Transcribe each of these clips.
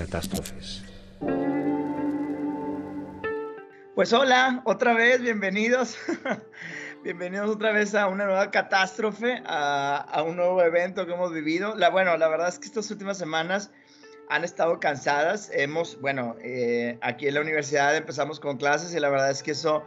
catástrofes. Pues hola, otra vez, bienvenidos. bienvenidos otra vez a una nueva catástrofe, a, un nuevo evento que hemos vivido. La, bueno, la verdad es que estas últimas semanas han estado cansadas. Hemos, bueno, eh, aquí en la universidad empezamos con clases y la verdad es que eso,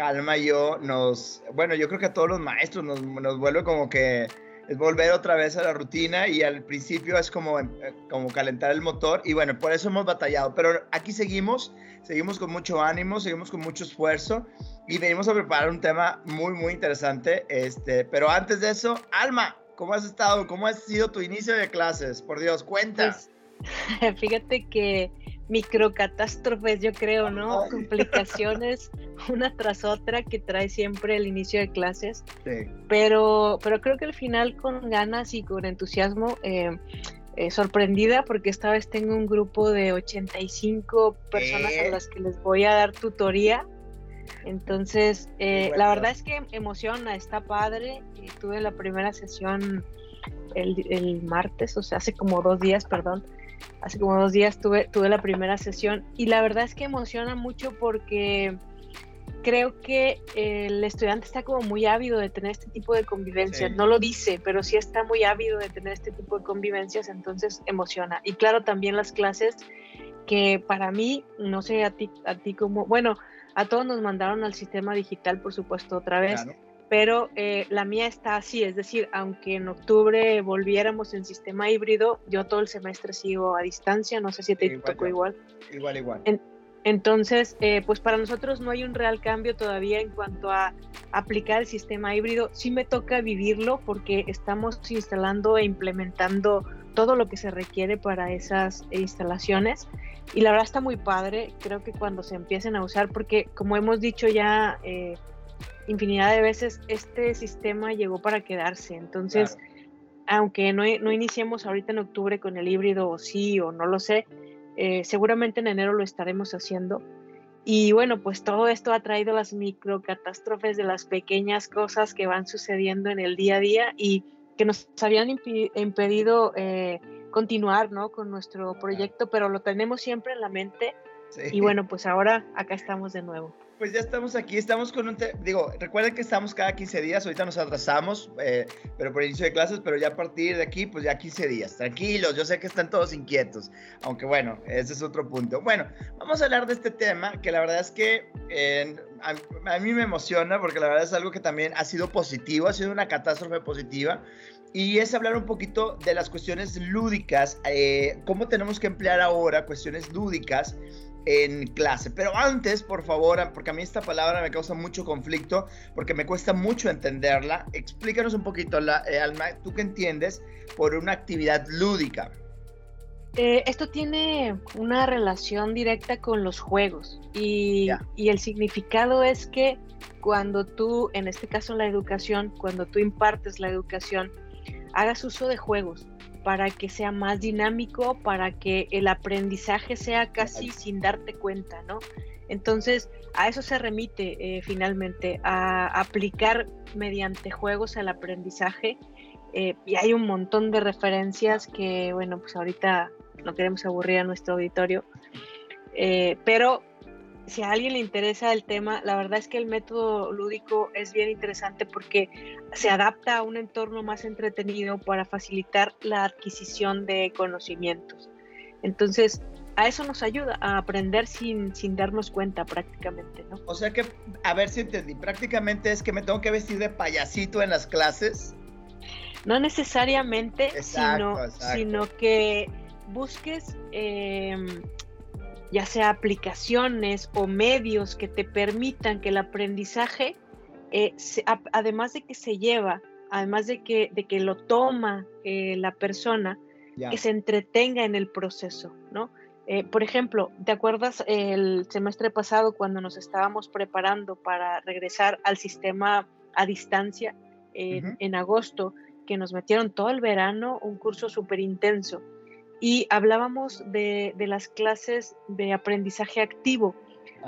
Alma y yo, nos, bueno, yo creo que a todos los maestros nos, nos vuelve como que es volver otra vez a la rutina y al principio es como, eh, como calentar el motor y bueno, por eso hemos batallado, pero aquí seguimos, seguimos con mucho ánimo, seguimos con mucho esfuerzo y venimos a preparar un tema muy, muy interesante, este, pero antes de eso, Alma, ¿cómo has estado? ¿Cómo ha sido tu inicio de clases? Por Dios, cuenta. Pues, fíjate que microcatástrofes, yo creo, ¿no? Complicaciones una tras otra que trae siempre el inicio de clases. Sí. Pero, pero creo que al final con ganas y con entusiasmo, eh, eh, sorprendida porque esta vez tengo un grupo de 85 personas a las que les voy a dar tutoría. Entonces, eh, la verdad es que emociona, está padre. tuve la primera sesión el, el martes, o sea, hace como dos días, perdón hace como dos días tuve, tuve la primera sesión y la verdad es que emociona mucho porque creo que el estudiante está como muy ávido de tener este tipo de convivencias. No lo dice, pero sí está muy ávido de tener este tipo de convivencias, entonces emociona. Y claro, también las clases que para mí, no sé a ti, a ti como, bueno, a todos nos mandaron al sistema digital, por supuesto, otra vez pero eh, la mía está así, es decir, aunque en octubre volviéramos en sistema híbrido, yo todo el semestre sigo a distancia, no sé si te tocó igual. Igual, igual. entonces, eh, pues para nosotros no hay un real cambio todavía en cuanto a aplicar el sistema híbrido. Sí me toca vivirlo porque estamos instalando e implementando todo lo que se requiere para esas instalaciones. Y la verdad está muy padre, creo que cuando se empiecen a usar, porque como hemos dicho ya... Eh, infinidad de veces, este sistema llegó para quedarse. Entonces, aunque no, no, iniciemos ahorita en octubre con el híbrido o sí o no lo sé, eh, seguramente en enero lo estaremos haciendo. Y bueno, pues todo esto ha traído las microcatástrofes de las pequeñas cosas que van sucediendo en el día a día y que nos habían impedido eh, continuar ¿no? con nuestro proyecto, pero lo tenemos siempre en la mente. Y bueno, pues ahora acá estamos de nuevo. Pues ya estamos aquí, estamos con un... Digo, recuerden que estamos cada 15 días, ahorita nos atrasamos, eh, pero por inicio de clases, pero ya a partir de aquí, pues ya 15 días. Tranquilos, yo sé que están todos inquietos, aunque bueno, ese es otro punto. Bueno, vamos a hablar de este tema, que la verdad es que a, mí me emociona, porque la verdad es algo que también ha sido positivo, ha sido una catástrofe positiva, y es hablar un poquito de las cuestiones lúdicas, eh, cómo tenemos que emplear ahora cuestiones lúdicas en clase. Pero antes, por favor, porque a mí esta palabra me causa mucho conflicto, porque me cuesta mucho entenderla, explícanos un poquito, la, eh, Alma, ¿tú qué entiendes por una actividad lúdica? Eh, esto tiene una relación directa con los juegos y, y, el significado es que cuando tú, en este caso la educación, cuando tú impartes la educación, hagas uso de juegos para que sea más dinámico, para que el aprendizaje sea casi sin darte cuenta, ¿no? Entonces, a eso se remite eh, finalmente, a aplicar mediante juegos al aprendizaje. Eh, y hay un montón de referencias que, bueno, pues ahorita no queremos aburrir a nuestro auditorio, eh, pero si a alguien le interesa el tema, la verdad es que el método lúdico es bien interesante porque se adapta a un entorno más entretenido para facilitar la adquisición de conocimientos. Entonces, a eso nos ayuda, a aprender sin, sin darnos cuenta prácticamente, ¿no? O sea que, a ver si entendí, prácticamente es que me tengo que vestir de payasito en las clases. No necesariamente, sino, sino que busques eh, ya sea aplicaciones o medios que te permitan que el aprendizaje, eh, además de que se lleva, además de que, de que lo toma eh, la persona, que se entretenga en el proceso, ¿no? Eh, por ejemplo, ¿te acuerdas el semestre pasado cuando nos estábamos preparando para regresar al sistema a distancia en agosto, que nos metieron todo el verano un curso súper intenso? Y hablábamos de, las clases de aprendizaje activo,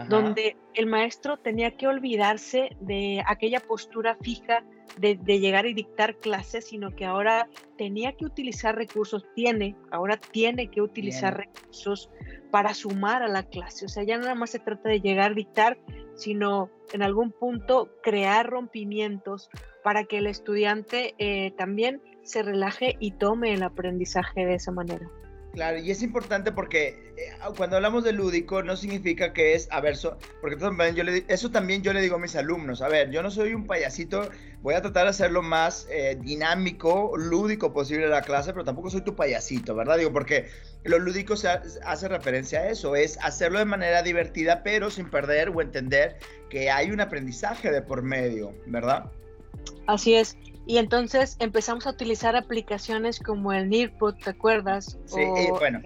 donde el maestro tenía que olvidarse de aquella postura fija de, llegar y dictar clases, sino que ahora tenía que utilizar recursos, tiene, ahora tiene que utilizar recursos para sumar a la clase. O sea, ya nada más se trata de llegar, a dictar, sino en algún punto crear rompimientos para que el estudiante eh, también se relaje y tome el aprendizaje de esa manera. Claro, y es importante porque eh, cuando hablamos de lúdico no significa que es, a ver, porque también yo le, eso también yo le digo a mis alumnos, a ver, yo no soy un payasito, voy a tratar de hacerlo más eh, dinámico, lúdico posible la clase, pero tampoco soy tu payasito, ¿verdad? Digo, porque lo lúdico se hace referencia a eso, es hacerlo de manera divertida, pero sin perder o entender que hay un aprendizaje de por medio, ¿verdad? Así es. Y entonces empezamos a utilizar aplicaciones como el Nearpod, ¿te acuerdas? Sí, bueno.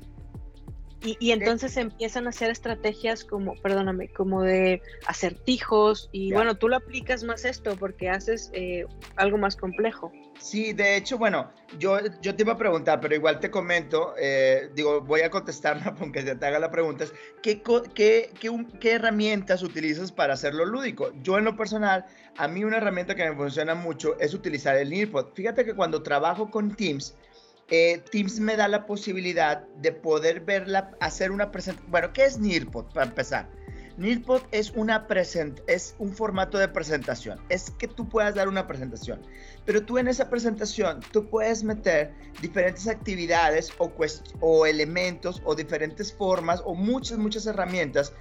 Y, entonces empiezan a hacer estrategias como, perdóname, como de acertijos. Y bueno, tú lo aplicas más esto porque haces eh, algo más complejo. Sí, de hecho, bueno, yo, yo te iba a preguntar, pero igual te comento, eh, digo, voy a contestarla aunque te haga la pregunta, ¿qué, qué, qué, herramientas utilizas para hacerlo lúdico? Yo en lo personal, a mí una herramienta que me funciona mucho es utilizar el Nearpod. Fíjate que cuando trabajo con Teams, eh, Teams me da la posibilidad de poder verla, hacer una presentación. Bueno, ¿qué es Nearpod para empezar? Nearpod es, una present es un formato de presentación. Es que tú puedas dar una presentación. Pero tú en esa presentación, tú puedes meter diferentes actividades o, o elementos o diferentes formas o muchas, muchas herramientas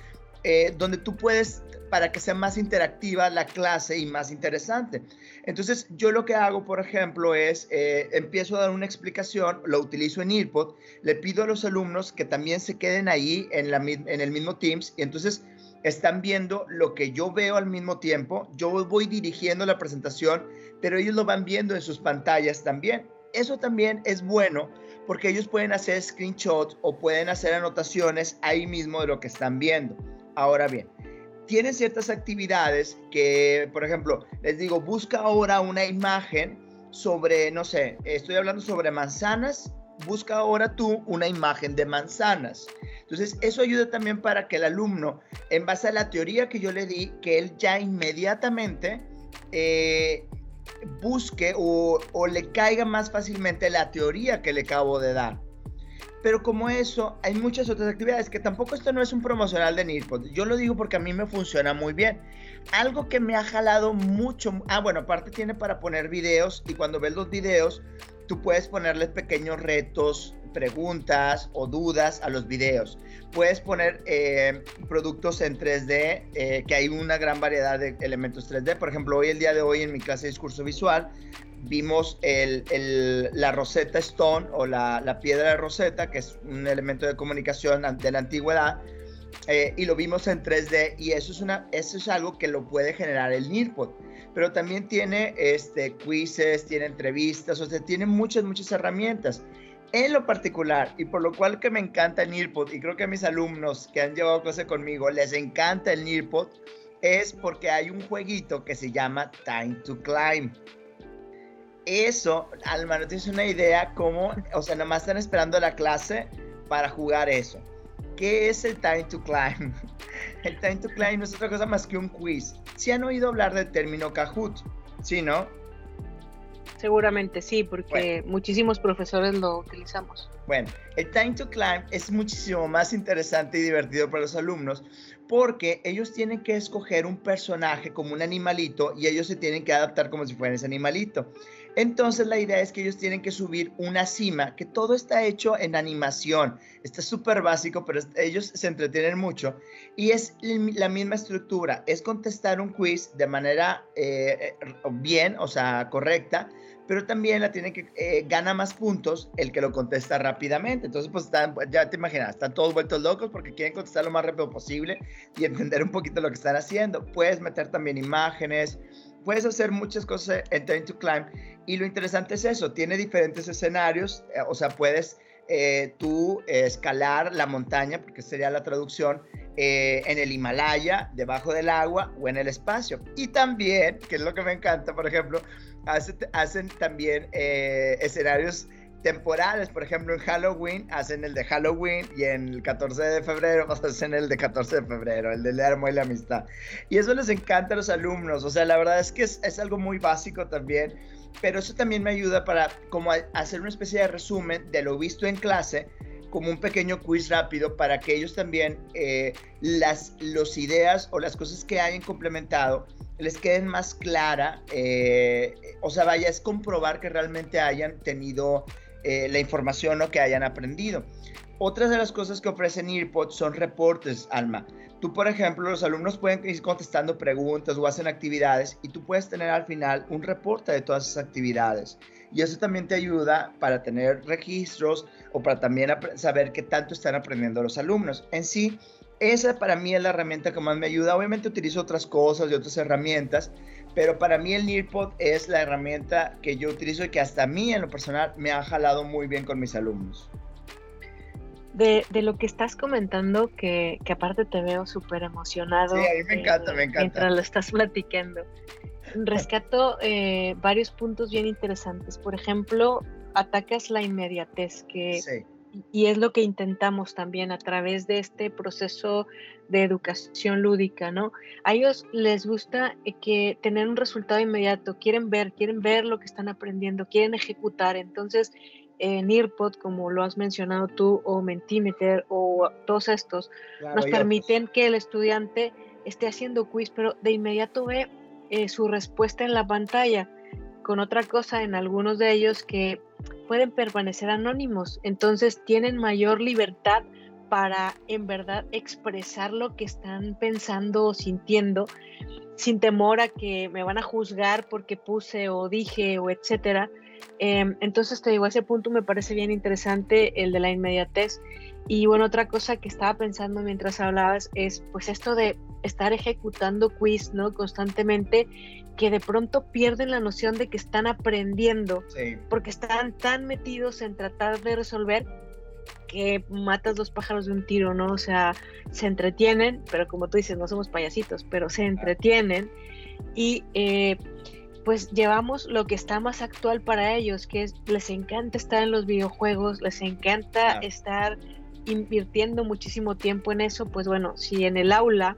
eh, donde tú puedes, para que sea más interactiva la clase y más interesante. Entonces, yo lo que hago, por ejemplo, es, eh, empiezo a dar una explicación, lo utilizo en Earpod, le pido a los alumnos que también se queden ahí en, en el mismo Teams y entonces están viendo lo que yo veo al mismo tiempo, yo voy dirigiendo la presentación, pero ellos lo van viendo en sus pantallas también. Eso también es bueno porque ellos pueden hacer screenshots o pueden hacer anotaciones ahí mismo de lo que están viendo. Ahora bien, tienen ciertas actividades que, por ejemplo, les digo, busca ahora una imagen sobre, no sé, estoy hablando sobre manzanas, busca ahora tú una imagen de manzanas. Entonces, eso ayuda también para que el alumno, en base a la teoría que yo le di, que él ya inmediatamente eh, busque o, o, le caiga más fácilmente la teoría que le acabo de dar. Pero como eso, hay muchas otras actividades que tampoco esto no es un promocional de Nirpod. Yo lo digo porque a mí me funciona muy bien. Algo que me ha jalado mucho. Ah, bueno, aparte tiene para poner videos y cuando ves los videos, tú puedes ponerles pequeños retos, preguntas o dudas a los videos. Puedes poner eh, productos en 3D, eh, que hay una gran variedad de elementos 3D. Por ejemplo, hoy, el día de hoy, en mi clase de discurso visual, vimos la Rosetta Stone o la, piedra de Rosetta, que es un elemento de comunicación de la antigüedad, eh, y lo vimos en 3D y eso es, una, eso es algo que lo puede generar el Nearpod. Pero también tiene este, quizzes, tiene entrevistas, o sea, tiene muchas, muchas herramientas. En lo particular, y por lo cual que me encanta el Nearpod, y creo que a mis alumnos que han llevado clase conmigo les encanta el Nearpod, es porque hay un jueguito que se llama Time to Climb eso, Alma, no tienes una idea cómo, o sea, nomás están esperando la clase para jugar eso. ¿Qué es el Time to Climb? El Time to Climb no es otra cosa más que un quiz. ¿Sí han oído hablar del término Kahoot? ¿Sí, no? Seguramente sí, porque muchísimos profesores lo utilizamos. Bueno, el Time to Climb es muchísimo más interesante y divertido para los alumnos porque ellos tienen que escoger un personaje como un animalito y ellos se tienen que adaptar como si fueran ese animalito. Entonces la idea es que ellos tienen que subir una cima, que todo está hecho en animación. Está súper básico, pero ellos se entretienen mucho. Y es la misma estructura, es contestar un quiz de manera eh, eh, bien, o sea, correcta, pero también la tiene que eh, gana más puntos el que lo contesta rápidamente. Entonces, pues están, ya te imaginas, están todos vueltos locos porque quieren contestar lo más rápido posible y entender un poquito lo que están haciendo. Puedes meter también imágenes, puedes hacer muchas cosas en Time to Climb y lo interesante es eso, tiene diferentes escenarios, eh, o sea, puedes eh, tú escalar la montaña, porque sería la traducción, en el Himalaya, debajo del agua o en el espacio. Y también, que es lo que me encanta, por ejemplo, hacen también eh, escenarios temporales, por ejemplo, en Halloween hacen el de Halloween y en el 14 de febrero hacen el de 14 de febrero, el del amor y la amistad. Y eso les encanta a los alumnos, o sea, la verdad es que es, es algo muy básico también, pero eso también me ayuda para como hacer una especie de resumen de lo visto en clase como un pequeño quiz rápido para que ellos también eh, las los ideas o las cosas que hayan complementado les queden más clara, eh, o sea, vaya, es comprobar que realmente hayan tenido eh, la información o que hayan aprendido. Otras de las cosas que ofrecen EarPod son reportes, Alma. Tú, por ejemplo, los alumnos pueden ir contestando preguntas o hacen actividades y tú puedes tener al final un reporte de todas esas actividades. Y eso también te ayuda para tener registros o para también saber qué tanto están aprendiendo los alumnos. En sí, esa para mí es la herramienta que más me ayuda. Obviamente utilizo otras cosas y otras herramientas, pero para mí el Nearpod es la herramienta que yo utilizo y que hasta a mí en lo personal me ha jalado muy bien con mis alumnos. De, lo que estás comentando, que, aparte te veo súper emocionado. Sí, a mí me encanta, me encanta. Mientras lo estás platicando. Rescato eh, varios puntos bien interesantes. Por ejemplo, atacas la inmediatez, que sí y es lo que intentamos también a través de este proceso de educación lúdica, ¿no? A ellos les gusta eh, que tener un resultado inmediato, quieren ver, quieren ver lo que están aprendiendo, quieren ejecutar. Entonces, en Earpod, como lo has mencionado tú, o Mentimeter, o todos estos, nos permiten que el estudiante esté haciendo quiz, pero de inmediato ve eh, su respuesta en la pantalla. Con otra cosa, en algunos de ellos que pueden permanecer anónimos, entonces tienen mayor libertad para en verdad expresar lo que están pensando o sintiendo sin temor a que me van a juzgar porque puse o dije o etcétera. Em, entonces te digo, ese punto me parece bien interesante, el de la inmediatez. Y bueno, otra cosa que estaba pensando mientras hablabas es pues esto de estar ejecutando quiz, ¿no? Constantemente que de pronto pierden la noción de que están aprendiendo, porque están tan metidos en tratar de resolver que matas dos pájaros de un tiro, ¿no? O sea, se entretienen, pero como tú dices, no somos payasitos, pero se entretienen y eh, pues llevamos lo que está más actual para ellos, que es, les encanta estar en los videojuegos, les encanta estar invirtiendo muchísimo tiempo en eso, pues bueno, si en el aula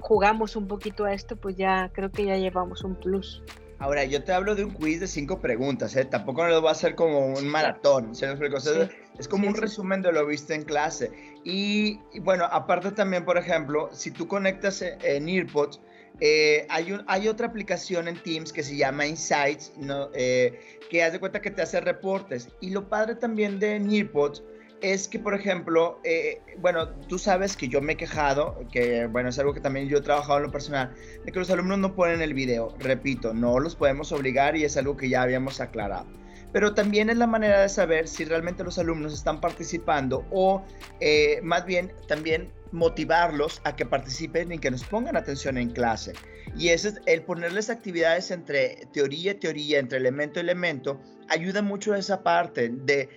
jugamos un poquito a esto, pues ya creo que ya llevamos un plus. Ahora, yo te hablo de un quiz de cinco preguntas, ¿eh? tampoco lo voy a hacer como un maratón, es como un resumen de lo visto en clase. Y, bueno, aparte también, por ejemplo, si tú conectas eh, en Earpods, eh, hay, un, hay otra aplicación en Teams que se llama Insights, ¿no? Eh, que hace cuenta que te hace reportes. Y lo padre también de Nearpods es que, por ejemplo, eh, bueno, tú sabes que yo me he quejado, que bueno, es algo que también yo he trabajado en lo personal, de que los alumnos no ponen el video. Repito, no los podemos obligar y es algo que ya habíamos aclarado. Pero también es la manera de saber si realmente los alumnos están participando o eh, más bien también motivarlos a que participen y que nos pongan atención en clase. Y ese es el ponerles actividades entre teoría y teoría, entre elemento y elemento, ayuda mucho a esa parte de,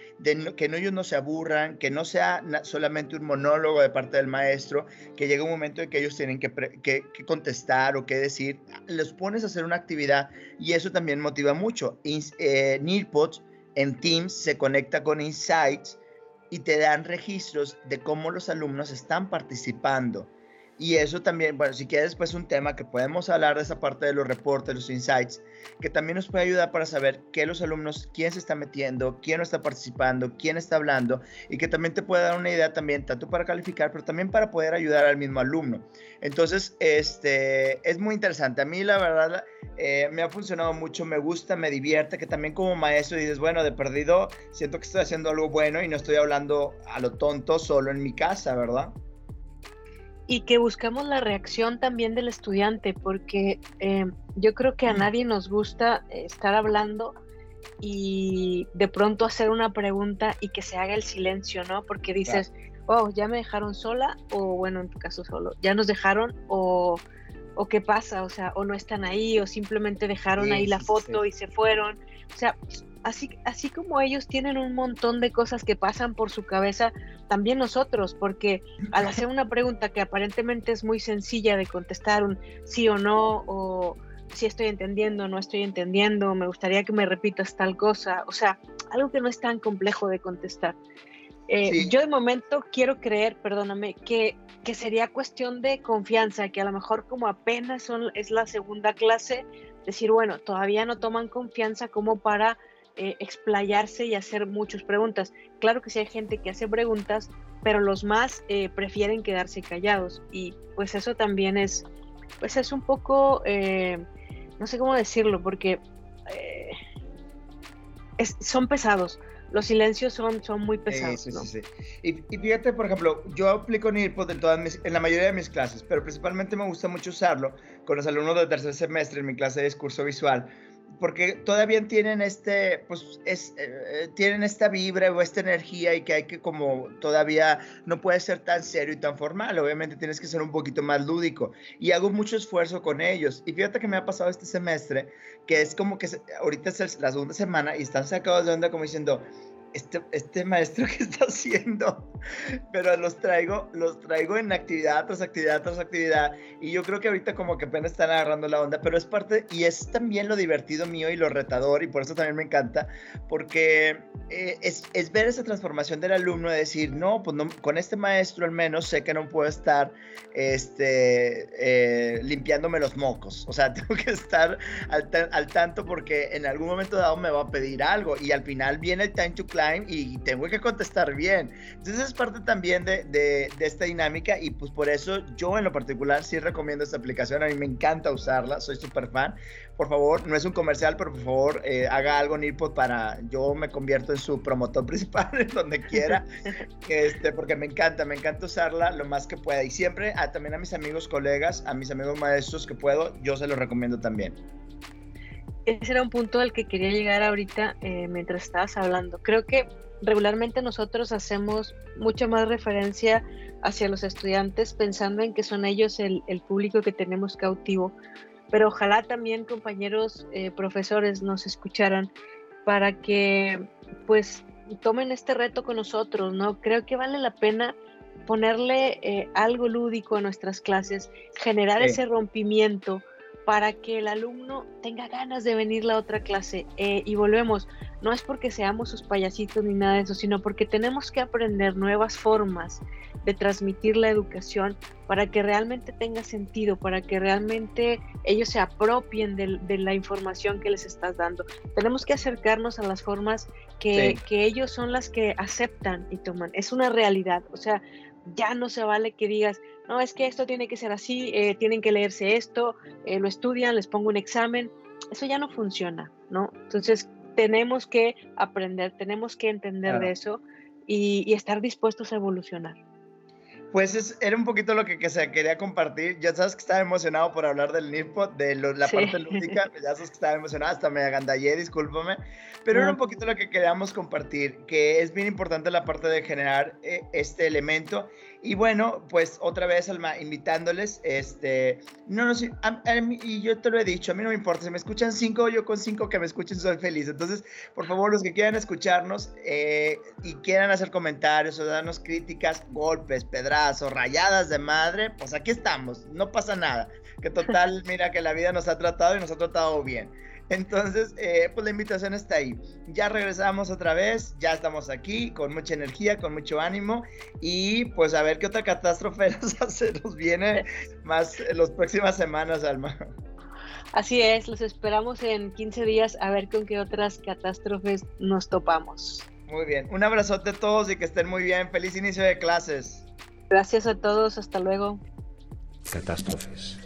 que no, ellos no se aburran, que no sea solamente un monólogo de parte del maestro, que llegue un momento en que ellos tienen que, contestar o que decir, les pones a hacer una actividad y eso también motiva mucho. Eh, Nearpods en Teams se conecta con Insights y te dan registros de cómo los alumnos están participando. Y eso también, bueno, si quieres pues un tema que podemos hablar de esa parte de los reportes, los insights, que también nos puede ayudar para saber qué los alumnos, quién se está metiendo, quién no está participando, quién está hablando, y que también te puede dar una idea también, tanto para calificar, pero también para poder ayudar al mismo alumno. Entonces, este, es muy interesante. A mí la verdad eh, me ha funcionado mucho, me gusta, me divierte, que también como maestro dices, bueno, de perdido, siento que estoy haciendo algo bueno y no estoy hablando a lo tonto solo en mi casa, ¿verdad? Y que buscamos la reacción también del estudiante, porque eh, yo creo que a nadie nos gusta estar hablando y de pronto hacer una pregunta y que se haga el silencio, ¿no? Porque dices, oh, ya me dejaron sola, o bueno, en tu caso solo, ya nos dejaron, o, o qué pasa, o sea, o no están ahí, o simplemente dejaron ahí la foto y se fueron. O sea, así, así como ellos tienen un montón de cosas que pasan por su cabeza, también nosotros, porque al hacer una pregunta que aparentemente es muy sencilla de contestar un sí o no, o si estoy entendiendo, no estoy entendiendo, me gustaría que me repitas tal cosa, o sea, algo que no es tan complejo de contestar. Eh, yo de momento quiero creer, perdóname, que, que, sería cuestión de confianza, que a lo mejor como apenas son, es la segunda clase, decir, bueno, todavía no toman confianza como para eh, explayarse y hacer muchas preguntas. Claro que sí hay gente que hace preguntas, pero los más eh, prefieren quedarse callados y pues eso también es, pues es un poco, no sé cómo decirlo, porque son pesados los silencios son, son muy pesados. Sí, sí, sí, y, y, fíjate, por ejemplo, yo aplico NIRPOD en, todas en la mayoría de mis clases, pero principalmente me gusta mucho usarlo con los alumnos del tercer semestre en mi clase de discurso visual, porque todavía tienen este, pues, es, eh, tienen esta vibra o esta energía y que hay que como todavía no puede ser tan serio y tan formal, obviamente tienes que ser un poquito más lúdico y hago mucho esfuerzo con ellos. Y fíjate que me ha pasado este semestre, que es como que ahorita es la segunda semana y están sacados de onda como diciendo, este, este, maestro que está haciendo, pero los traigo, los traigo en actividad tras actividad tras actividad y yo creo que ahorita como que apenas están agarrando la onda, pero es parte y es también lo divertido mío y lo retador y por eso también me encanta, porque eh, es, es, ver esa transformación del alumno de decir, no, pues no, con este maestro al menos sé que no puedo estar este, eh, limpiándome los mocos, o sea, tengo que estar al, al tanto porque en algún momento dado me va a pedir algo y al final viene el time to y tengo que contestar bien. Entonces es parte también de, de, esta dinámica y pues por eso yo en lo particular sí recomiendo esta aplicación. A mí me encanta usarla, soy súper fan. Por favor, no es un comercial, pero por favor eh, haga algo Nirpod para yo me convierto en su promotor principal en donde quiera, este, porque me encanta, me encanta usarla lo más que pueda. Y siempre a, también a mis amigos colegas, a mis amigos maestros que puedo, yo se los recomiendo también ese era un punto al que quería llegar ahorita eh, mientras estabas hablando. Creo que regularmente nosotros hacemos mucha más referencia hacia los estudiantes pensando en que son ellos el, público que tenemos cautivo, pero ojalá también compañeros eh, profesores nos escucharan para que pues tomen este reto con nosotros, ¿no? Creo que vale la pena ponerle eh, algo lúdico a nuestras clases, generar ese rompimiento para que el alumno tenga ganas de venir la otra clase. Eh, y volvemos, no es porque seamos sus payasitos ni nada de eso, sino porque tenemos que aprender nuevas formas de transmitir la educación para que realmente tenga sentido, para que realmente ellos se apropien de, la información que les estás dando. Tenemos que acercarnos a las formas que, que ellos son las que aceptan y toman. Es una realidad, o sea, ya no se vale que digas, no, es que esto tiene que ser así, eh, tienen que leerse esto, eh, lo estudian, les pongo un examen, eso ya no funciona, ¿no? Entonces tenemos que aprender, tenemos que entender de eso y, estar dispuestos a evolucionar. Pues era un poquito lo que, se quería compartir. Ya sabes que estaba emocionado por hablar del NIRPOD, de la parte lúdica. Ya sabes que estaba emocionado, hasta me agandallé, discúlpame. Pero era un poquito lo que queríamos compartir, que es bien importante la parte de generar eh, este elemento y bueno, pues otra vez, Alma, invitándoles, este, no, no y yo te lo he dicho, a mí no me importa, si me escuchan cinco, yo con cinco que me escuchen soy feliz. Entonces, por favor, los que quieran escucharnos eh, y quieran hacer comentarios o darnos críticas, golpes, pedrazos, rayadas de madre, pues aquí estamos, no pasa nada. Que total, mira que la vida nos ha tratado y nos ha tratado bien. Entonces, eh, pues la invitación está ahí. Ya regresamos otra vez, ya estamos aquí con mucha energía, con mucho ánimo y pues a ver qué otra catástrofe nos, nos viene más en las próximas semanas, Alma. Así es, los esperamos en 15 días a ver con qué otras catástrofes nos topamos. Muy bien, un abrazote a todos y que estén muy bien. Feliz inicio de clases. Gracias a todos, hasta luego. Catástrofes.